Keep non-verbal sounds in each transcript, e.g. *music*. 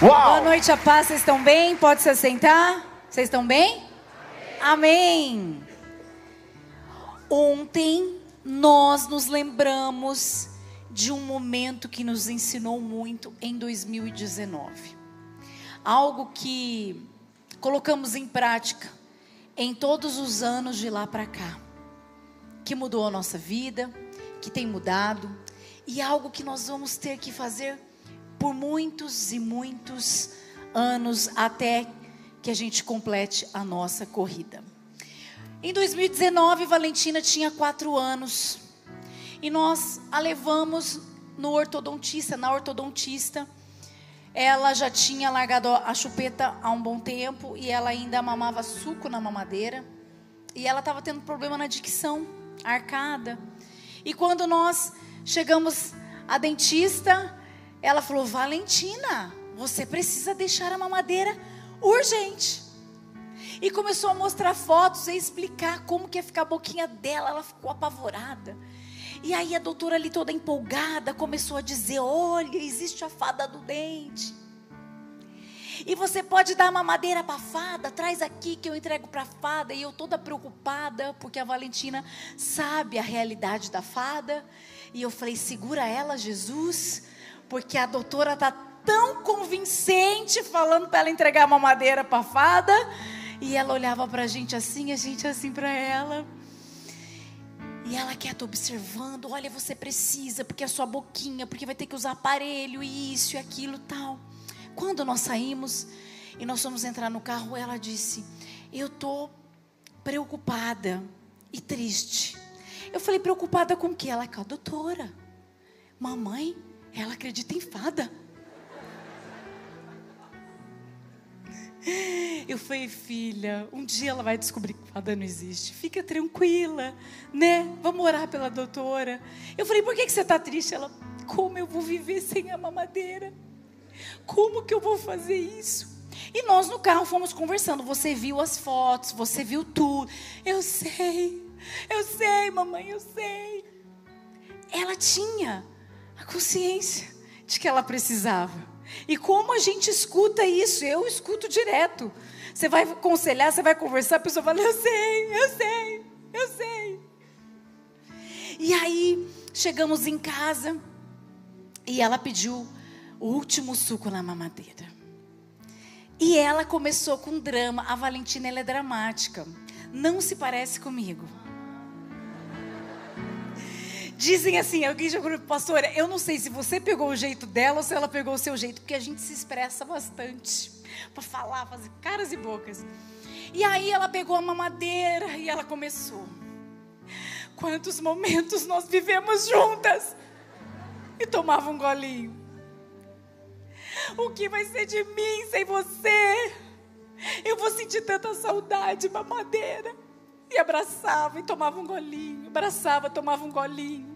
Boa noite, a paz. Vocês estão bem? Pode se assentar? Vocês estão bem? Amém. Amém. Ontem nós nos lembramos de um momento que nos ensinou muito em 2019. Algo que colocamos em prática em todos os anos de lá para cá, que mudou a nossa vida, que tem mudado, e algo que nós vamos ter que fazer por muitos e muitos anos até que a gente complete a nossa corrida. Em 2019, Valentina tinha quatro anos e nós a levamos no ortodontista, na ortodontista. Ela já tinha largado a chupeta há um bom tempo e ela ainda mamava suco na mamadeira. E ela estava tendo problema na dicção, arcada. E quando nós chegamos à dentista, ela falou: Valentina, você precisa deixar a mamadeira urgente. E começou a mostrar fotos e explicar como que ia ficar a boquinha dela. Ela ficou apavorada. E aí a doutora ali toda empolgada começou a dizer: Olha, existe a fada do dente. E você pode dar mamadeira para a fada, traz aqui que eu entrego para fada. E eu toda preocupada, porque a Valentina sabe a realidade da fada. E eu falei: segura ela, Jesus, porque a doutora tá tão convincente falando para ela entregar a mamadeira para fada. E ela olhava para a gente assim, a gente assim para ela. E ela quieta observando, olha, você precisa, porque a sua boquinha, porque vai ter que usar aparelho, isso e aquilo tal. Quando nós saímos e nós fomos entrar no carro, ela disse: Eu tô preocupada e triste. Eu falei: Preocupada com o que? Ela com a doutora. Mamãe, ela acredita em fada. Eu falei, filha, um dia ela vai descobrir que fada não existe. Fica tranquila, né? Vamos orar pela doutora. Eu falei, por que, que você está triste? Ela, como eu vou viver sem a mamadeira? Como que eu vou fazer isso? E nós no carro fomos conversando. Você viu as fotos, você viu tudo. Eu sei, eu sei, mamãe, eu sei. Ela tinha a consciência de que ela precisava. E como a gente escuta isso? Eu escuto direto. Você vai aconselhar, você vai conversar, a pessoa fala: Eu sei, eu sei, eu sei. E aí, chegamos em casa e ela pediu o último suco na mamadeira. E ela começou com drama. A Valentina ela é dramática. Não se parece comigo. Dizem assim, alguém já falou, pastora, eu não sei se você pegou o jeito dela ou se ela pegou o seu jeito, porque a gente se expressa bastante para falar, fazer caras e bocas. E aí ela pegou a mamadeira e ela começou. Quantos momentos nós vivemos juntas e tomava um golinho. O que vai ser de mim sem você? Eu vou sentir tanta saudade, mamadeira. E abraçava e tomava um golinho, abraçava, tomava um golinho.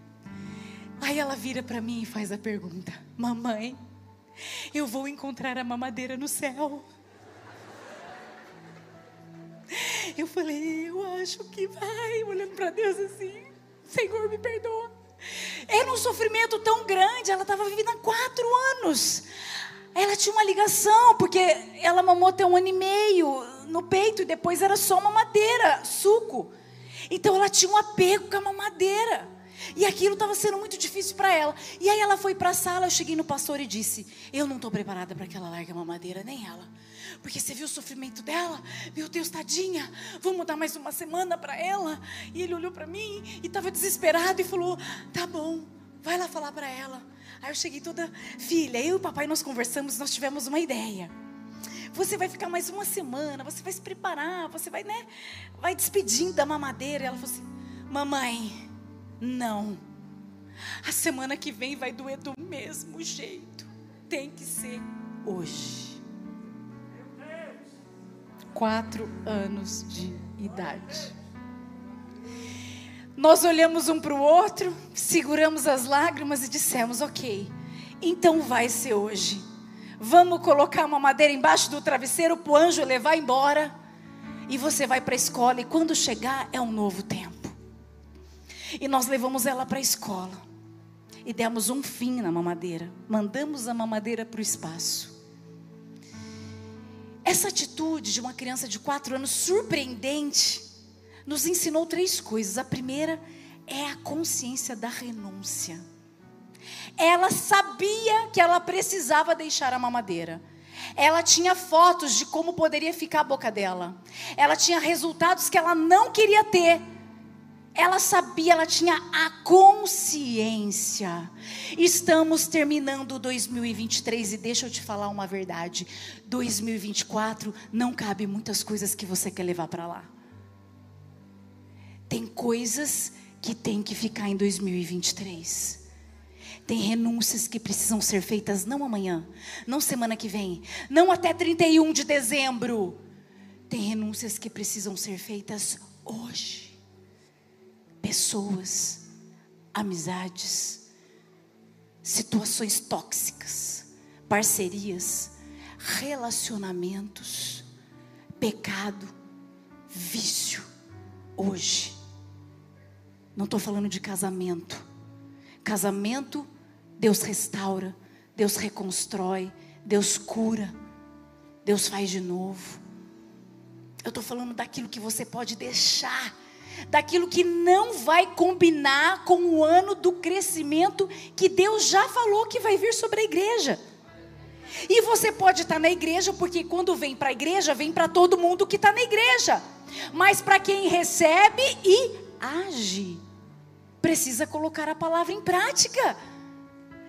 Aí ela vira para mim e faz a pergunta: Mamãe, eu vou encontrar a mamadeira no céu. Eu falei, eu acho que vai, olhando para Deus assim, Senhor, me perdoa. Era um sofrimento tão grande, ela estava vivendo há quatro anos. Ela tinha uma ligação, porque ela mamou até um ano e meio no peito e depois era só mamadeira, suco. Então ela tinha um apego com a mamadeira. E aquilo estava sendo muito difícil para ela. E aí ela foi para a sala, eu cheguei no pastor e disse: Eu não estou preparada para que ela largue a mamadeira, nem ela. Porque você viu o sofrimento dela? Meu Deus, tadinha, vamos dar mais uma semana para ela. E ele olhou para mim e estava desesperado e falou: Tá bom, vai lá falar para ela. Aí eu cheguei toda, filha, eu e o papai nós conversamos, nós tivemos uma ideia. Você vai ficar mais uma semana, você vai se preparar, você vai, né? Vai despedindo da mamadeira. E ela falou assim: Mamãe, não. A semana que vem vai doer do mesmo jeito. Tem que ser hoje. Quatro anos de idade. Nós olhamos um para o outro, seguramos as lágrimas e dissemos: Ok, então vai ser hoje. Vamos colocar uma madeira embaixo do travesseiro para o anjo levar embora. E você vai para a escola, e quando chegar é um novo tempo. E nós levamos ela para a escola. E demos um fim na mamadeira. Mandamos a mamadeira para o espaço. essa atitude de uma criança de quatro anos surpreendente nos ensinou três coisas. A primeira é a consciência da renúncia. Ela sabia que ela precisava deixar a mamadeira. Ela tinha fotos de como poderia ficar a boca dela. Ela tinha resultados que ela não queria ter. Ela sabia, ela tinha a consciência. Estamos terminando 2023 e deixa eu te falar uma verdade. 2024 não cabe muitas coisas que você quer levar para lá. Tem coisas que tem que ficar em 2023. Tem renúncias que precisam ser feitas não amanhã, não semana que vem, não até 31 de dezembro. Tem renúncias que precisam ser feitas hoje. Pessoas, amizades, situações tóxicas, parcerias, relacionamentos, pecado, vício, hoje. Não estou falando de casamento. Casamento Deus restaura, Deus reconstrói, Deus cura, Deus faz de novo. Eu estou falando daquilo que você pode deixar, daquilo que não vai combinar com o ano do crescimento que Deus já falou que vai vir sobre a igreja. E você pode estar na igreja, porque quando vem para a igreja, vem para todo mundo que está na igreja. Mas para quem recebe e age, precisa colocar a palavra em prática.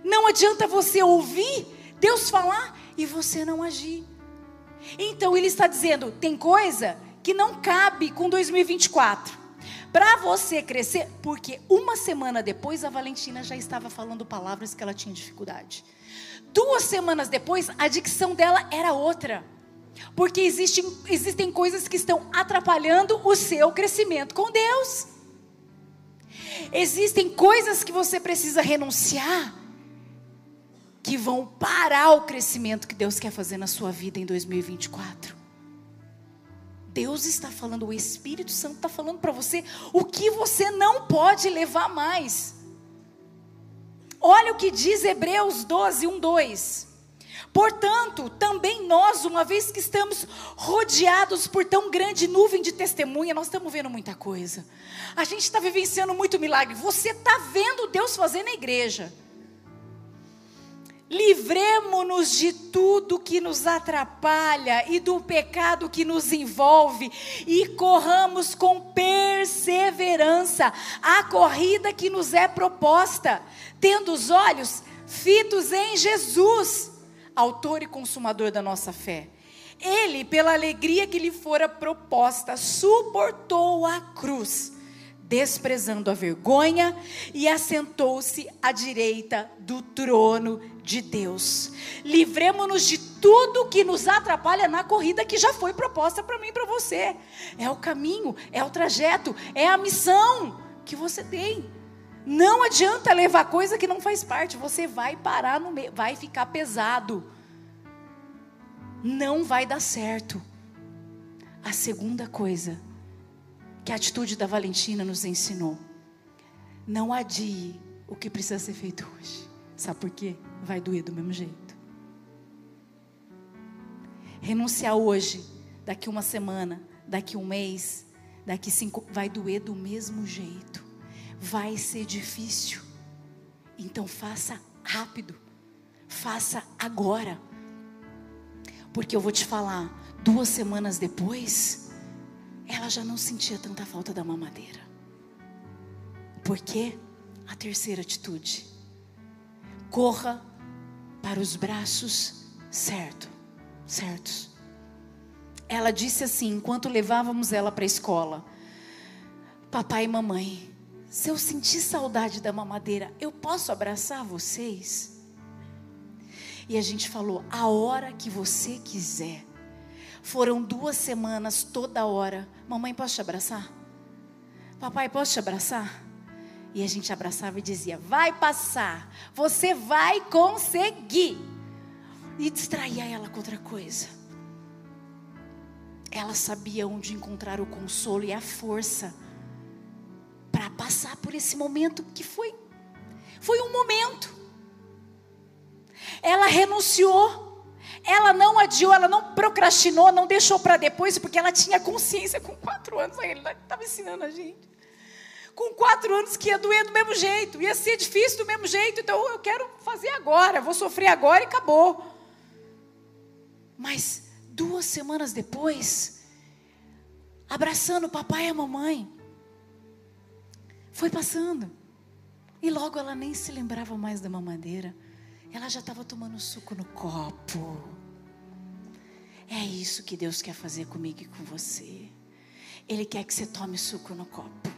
Não adianta você ouvir Deus falar e você não agir. Então ele está dizendo: tem coisa que não cabe com 2024. Para você crescer, porque uma semana depois a Valentina já estava falando palavras que ela tinha dificuldade. Duas semanas depois, a dicção dela era outra. Porque existem, existem coisas que estão atrapalhando o seu crescimento com Deus. Existem coisas que você precisa renunciar que vão parar o crescimento que Deus quer fazer na sua vida em 2024. Deus está falando, o Espírito Santo está falando para você o que você não pode levar mais. Olha o que diz Hebreus 12, 1, 2. Portanto, também nós, uma vez que estamos rodeados por tão grande nuvem de testemunha, nós estamos vendo muita coisa. A gente está vivenciando muito milagre. Você está vendo Deus fazer na igreja. Livremos-nos de tudo que nos atrapalha e do pecado que nos envolve e corramos com perseverança a corrida que nos é proposta, tendo os olhos fitos em Jesus, autor e consumador da nossa fé. Ele, pela alegria que lhe fora proposta, suportou a cruz desprezando a vergonha, e assentou-se à direita do trono de Deus. Livremos-nos de tudo que nos atrapalha na corrida que já foi proposta para mim e para você. É o caminho, é o trajeto, é a missão que você tem. Não adianta levar coisa que não faz parte, você vai parar no meio, vai ficar pesado. Não vai dar certo. A segunda coisa, que a atitude da Valentina nos ensinou. Não adie o que precisa ser feito hoje. Sabe por quê? Vai doer do mesmo jeito. Renunciar hoje, daqui uma semana, daqui um mês, daqui cinco, vai doer do mesmo jeito. Vai ser difícil. Então faça rápido. Faça agora. Porque eu vou te falar, duas semanas depois, ela já não sentia tanta falta da mamadeira. Porque a terceira atitude, corra para os braços certo, certos. Ela disse assim, enquanto levávamos ela para a escola: Papai e mamãe, se eu sentir saudade da mamadeira, eu posso abraçar vocês? E a gente falou: a hora que você quiser. Foram duas semanas toda hora. Mamãe, posso te abraçar? Papai, posso te abraçar? E a gente abraçava e dizia: Vai passar, você vai conseguir. E distraía ela com outra coisa. Ela sabia onde encontrar o consolo e a força para passar por esse momento que foi. Foi um momento. Ela renunciou ela não adiou, ela não procrastinou, não deixou para depois, porque ela tinha consciência com quatro anos. Ele estava ensinando a gente. Com quatro anos que ia doer do mesmo jeito, ia ser difícil do mesmo jeito. Então eu quero fazer agora, vou sofrer agora e acabou. Mas duas semanas depois, abraçando o papai e a mamãe, foi passando. E logo ela nem se lembrava mais da mamadeira. Ela já estava tomando suco no copo. É isso que Deus quer fazer comigo e com você. Ele quer que você tome suco no copo,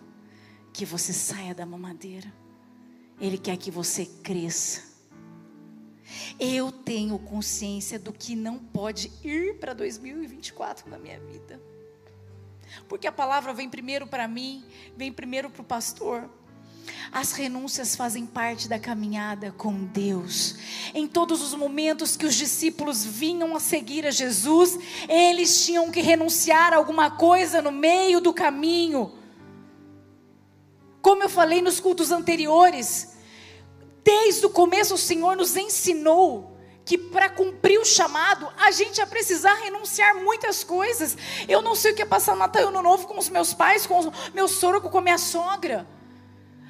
que você saia da mamadeira. Ele quer que você cresça. Eu tenho consciência do que não pode ir para 2024 na minha vida. Porque a palavra vem primeiro para mim, vem primeiro para o pastor. As renúncias fazem parte da caminhada com Deus. Em todos os momentos que os discípulos vinham a seguir a Jesus, eles tinham que renunciar a alguma coisa no meio do caminho. Como eu falei nos cultos anteriores, desde o começo o Senhor nos ensinou que para cumprir o chamado, a gente ia precisar renunciar muitas coisas. Eu não sei o que é passar Natal Ano Novo com os meus pais, com o meu sogro, com a minha sogra.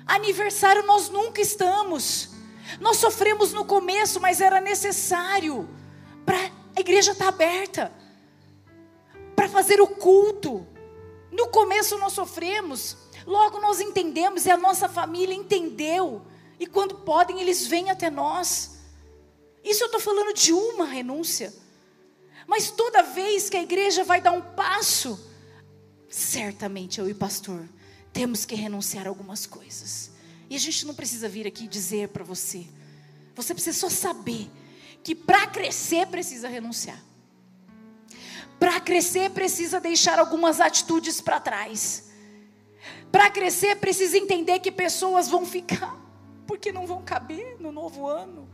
Aniversário nós nunca estamos. Nós sofremos no começo, mas era necessário para a igreja estar tá aberta, para fazer o culto. No começo nós sofremos, logo nós entendemos e a nossa família entendeu. E quando podem, eles vêm até nós. Isso eu estou falando de uma renúncia. Mas toda vez que a igreja vai dar um passo, certamente eu e pastor temos que renunciar a algumas coisas. E a gente não precisa vir aqui dizer para você. Você precisa só saber que para crescer precisa renunciar. Para crescer precisa deixar algumas atitudes para trás. Para crescer precisa entender que pessoas vão ficar porque não vão caber no novo ano.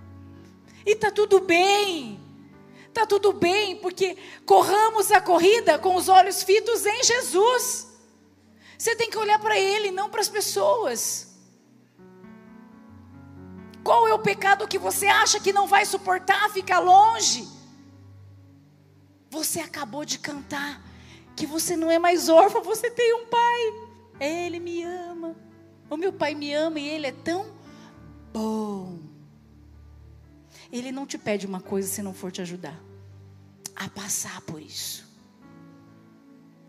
E tá tudo bem. Tá tudo bem, porque corramos a corrida com os olhos fitos em Jesus. Você tem que olhar para Ele, não para as pessoas. Qual é o pecado que você acha que não vai suportar? Fica longe. Você acabou de cantar que você não é mais órfão, *laughs* você tem um pai. Ele me ama. O meu pai me ama e ele é tão bom. Ele não te pede uma coisa se não for te ajudar a passar por isso.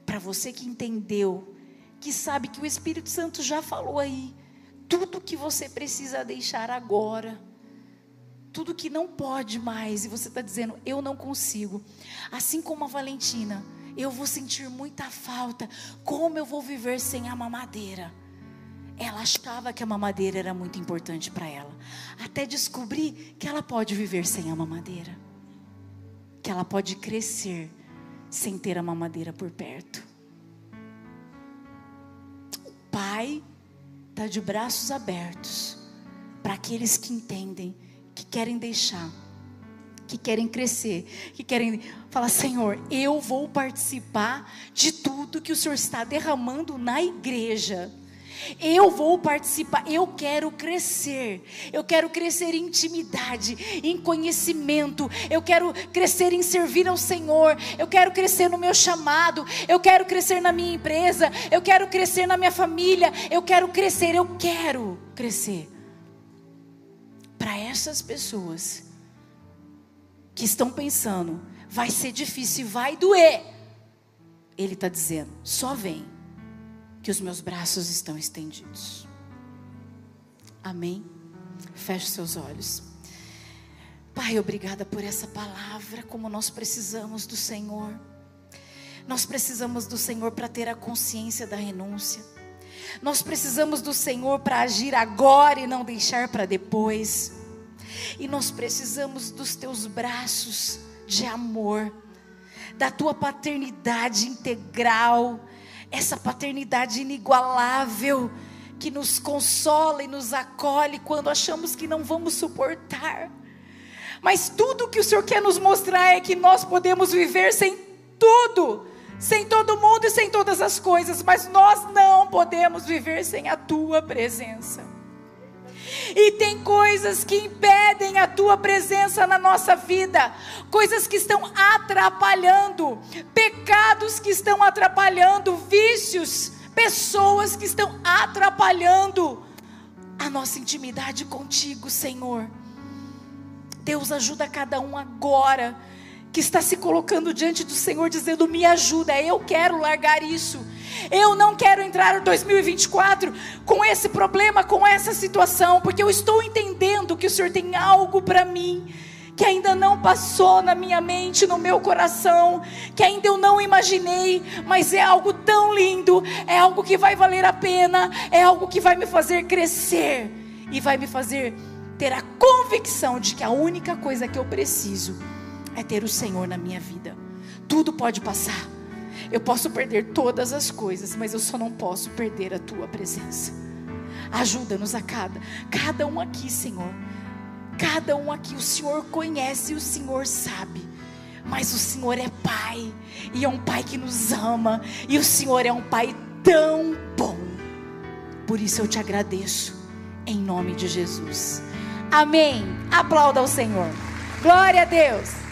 Para você que entendeu que sabe que o Espírito Santo já falou aí. Tudo que você precisa deixar agora. Tudo que não pode mais. E você está dizendo, eu não consigo. Assim como a Valentina, eu vou sentir muita falta. Como eu vou viver sem a mamadeira? Ela achava que a mamadeira era muito importante para ela. Até descobrir que ela pode viver sem a mamadeira. Que ela pode crescer sem ter a mamadeira por perto. Pai está de braços abertos para aqueles que entendem, que querem deixar, que querem crescer, que querem falar: Senhor, eu vou participar de tudo que o Senhor está derramando na igreja. Eu vou participar, eu quero crescer. Eu quero crescer em intimidade, em conhecimento. Eu quero crescer em servir ao Senhor. Eu quero crescer no meu chamado. Eu quero crescer na minha empresa. Eu quero crescer na minha família. Eu quero crescer, eu quero crescer. Para essas pessoas que estão pensando, vai ser difícil, vai doer. Ele está dizendo: só vem que os meus braços estão estendidos. Amém? Feche seus olhos. Pai, obrigada por essa palavra, como nós precisamos do Senhor. Nós precisamos do Senhor para ter a consciência da renúncia. Nós precisamos do Senhor para agir agora e não deixar para depois. E nós precisamos dos teus braços de amor, da tua paternidade integral, essa paternidade inigualável que nos consola e nos acolhe quando achamos que não vamos suportar. Mas tudo que o Senhor quer nos mostrar é que nós podemos viver sem tudo, sem todo mundo e sem todas as coisas, mas nós não podemos viver sem a tua presença. E tem coisas que impedem a tua presença na nossa vida, coisas que estão atrapalhando, pecados que estão atrapalhando, vícios, pessoas que estão atrapalhando a nossa intimidade contigo, Senhor. Deus ajuda cada um agora que está se colocando diante do Senhor dizendo: "Me ajuda, eu quero largar isso. Eu não quero entrar em 2024 com esse problema, com essa situação, porque eu estou entendendo que o Senhor tem algo para mim." que ainda não passou na minha mente, no meu coração, que ainda eu não imaginei, mas é algo tão lindo, é algo que vai valer a pena, é algo que vai me fazer crescer e vai me fazer ter a convicção de que a única coisa que eu preciso é ter o Senhor na minha vida. Tudo pode passar. Eu posso perder todas as coisas, mas eu só não posso perder a tua presença. Ajuda-nos a cada, cada um aqui, Senhor. Cada um aqui, o Senhor conhece e o Senhor sabe. Mas o Senhor é Pai, e é um Pai que nos ama, e o Senhor é um Pai tão bom. Por isso eu te agradeço, em nome de Jesus. Amém. Aplauda ao Senhor. Glória a Deus.